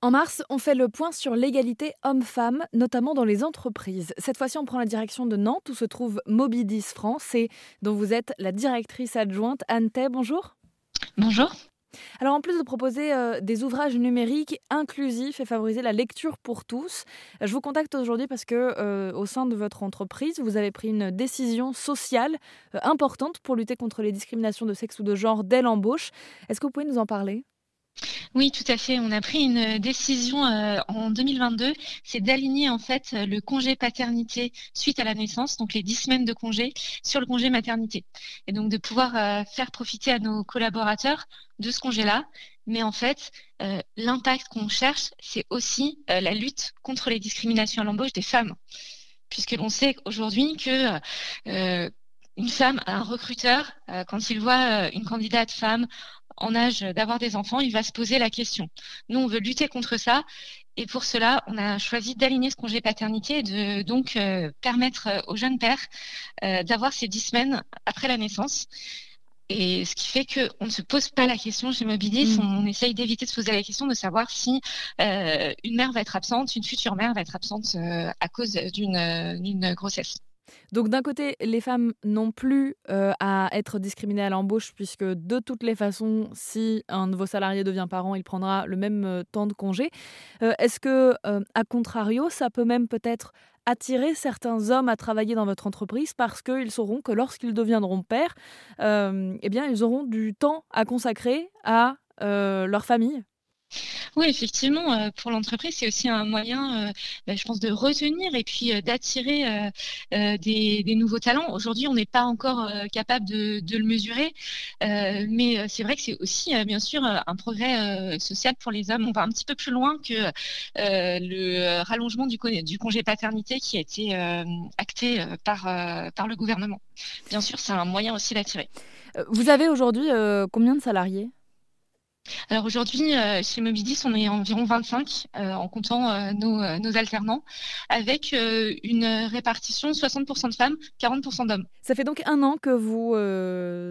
En mars, on fait le point sur l'égalité homme-femme, notamment dans les entreprises. Cette fois-ci, on prend la direction de Nantes, où se trouve Mobidis France, et dont vous êtes la directrice adjointe. Anne Tay, bonjour. Bonjour. Alors en plus de proposer euh, des ouvrages numériques inclusifs et favoriser la lecture pour tous, je vous contacte aujourd'hui parce que euh, au sein de votre entreprise, vous avez pris une décision sociale euh, importante pour lutter contre les discriminations de sexe ou de genre dès l'embauche. Est-ce que vous pouvez nous en parler? Oui, tout à fait. On a pris une décision euh, en 2022, c'est d'aligner en fait le congé paternité suite à la naissance, donc les 10 semaines de congé, sur le congé maternité. Et donc de pouvoir euh, faire profiter à nos collaborateurs de ce congé-là. Mais en fait, euh, l'impact qu'on cherche, c'est aussi la lutte contre les discriminations à l'embauche des femmes. Puisque l'on sait aujourd'hui que une femme, un recruteur, quand il voit une candidate femme en âge d'avoir des enfants, il va se poser la question. Nous, on veut lutter contre ça. Et pour cela, on a choisi d'aligner ce congé paternité et de donc euh, permettre aux jeunes pères euh, d'avoir ces dix semaines après la naissance. Et ce qui fait qu'on ne se pose pas la question chez Mobilis, mmh. on essaye d'éviter de se poser la question de savoir si euh, une mère va être absente, une future mère va être absente à cause d'une grossesse. Donc d'un côté, les femmes n'ont plus euh, à être discriminées à l'embauche puisque de toutes les façons, si un de vos salariés devient parent, il prendra le même euh, temps de congé. Euh, est-ce que, à contrario, ça peut même peut-être attirer certains hommes à travailler dans votre entreprise parce qu'ils sauront que lorsqu'ils deviendront pères, eh bien, ils auront du temps à consacrer à leur famille? Oui, effectivement, euh, pour l'entreprise, c'est aussi un moyen, euh, bah, je pense, de retenir et puis euh, d'attirer des, nouveaux talents. Aujourd'hui, on n'est pas encore capable de, le mesurer, mais c'est vrai que c'est aussi, bien sûr, un progrès social pour les hommes. On va un petit peu plus loin que le rallongement du, du, congé paternité qui a été acté par, par le gouvernement. Bien sûr, c'est un moyen aussi d'attirer. Vous avez aujourd'hui combien de salariés? Alors aujourd'hui, euh, chez Mobidis, on est environ 25 euh, en comptant euh, nos, alternants, avec une répartition 60% de femmes, 40% d'hommes. Ça fait donc un an que vous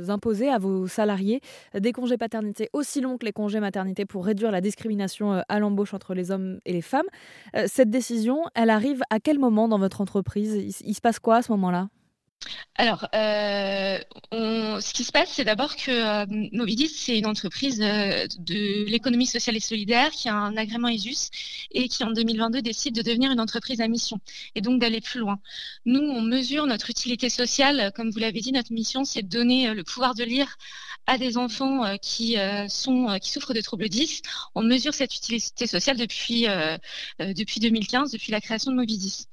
imposez à vos salariés des congés paternité aussi longs que les congés maternité pour réduire la discrimination à l'embauche entre les hommes et les femmes. cette décision, elle arrive à quel moment dans votre entreprise? Il se passe quoi à ce moment-là? Alors, euh, ce qui se passe, c'est d'abord que euh, c'est une entreprise euh, de l'économie sociale et solidaire qui a un agrément ESUS et qui, en 2022, décide de devenir une entreprise à mission et donc d'aller plus loin. Nous, on mesure notre utilité sociale. Comme vous l'avez dit, notre mission, c'est de donner le pouvoir de lire à des enfants qui, sont, qui souffrent de troubles 10. On mesure cette utilité sociale depuis, depuis 2015, depuis la création de Movidis.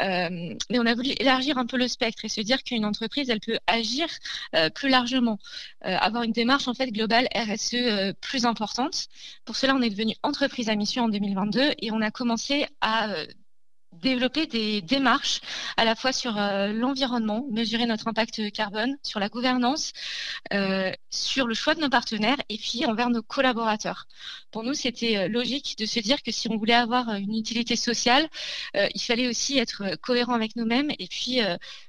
mais on a voulu élargir un peu le spectre et se dire qu'une entreprise, elle peut agir euh, plus largement, euh, avoir une démarche en fait globale RSE euh, plus importante. Pour cela, on est devenu entreprise à mission en 2022 et on a commencé à développer des démarches à la fois sur euh, l'environnement, mesurer notre impact carbone, sur la gouvernance, euh, sur le choix de nos partenaires et puis envers nos collaborateurs. Pour nous, c'était euh, logique de se dire que si on voulait avoir une utilité sociale, il fallait aussi être cohérent avec nous-mêmes et puis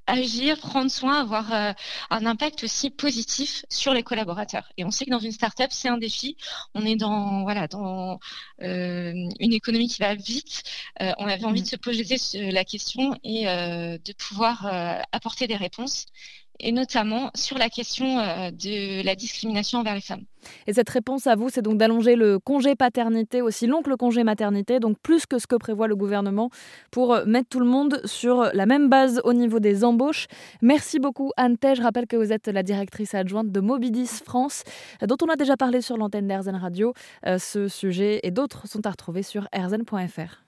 agir, prendre soin, avoir un impact aussi positif sur les collaborateurs. Et on sait que dans une start-up, c'est un défi. On est dans voilà dans une économie qui va vite. on avait envie de se poser poser la question et euh, de pouvoir euh, apporter des réponses et notamment sur la question euh, de la discrimination envers les femmes. Et cette réponse à vous, c'est donc d'allonger le congé paternité aussi long que le congé maternité, donc plus que ce que prévoit le gouvernement, pour mettre tout le monde sur la même base au niveau des embauches. Merci beaucoup Anne Je rappelle que vous êtes la directrice adjointe de Mobidis France, dont on a déjà parlé sur l'antenne d'Airzen Radio. Ce sujet et d'autres sont à retrouver sur airzen.fr.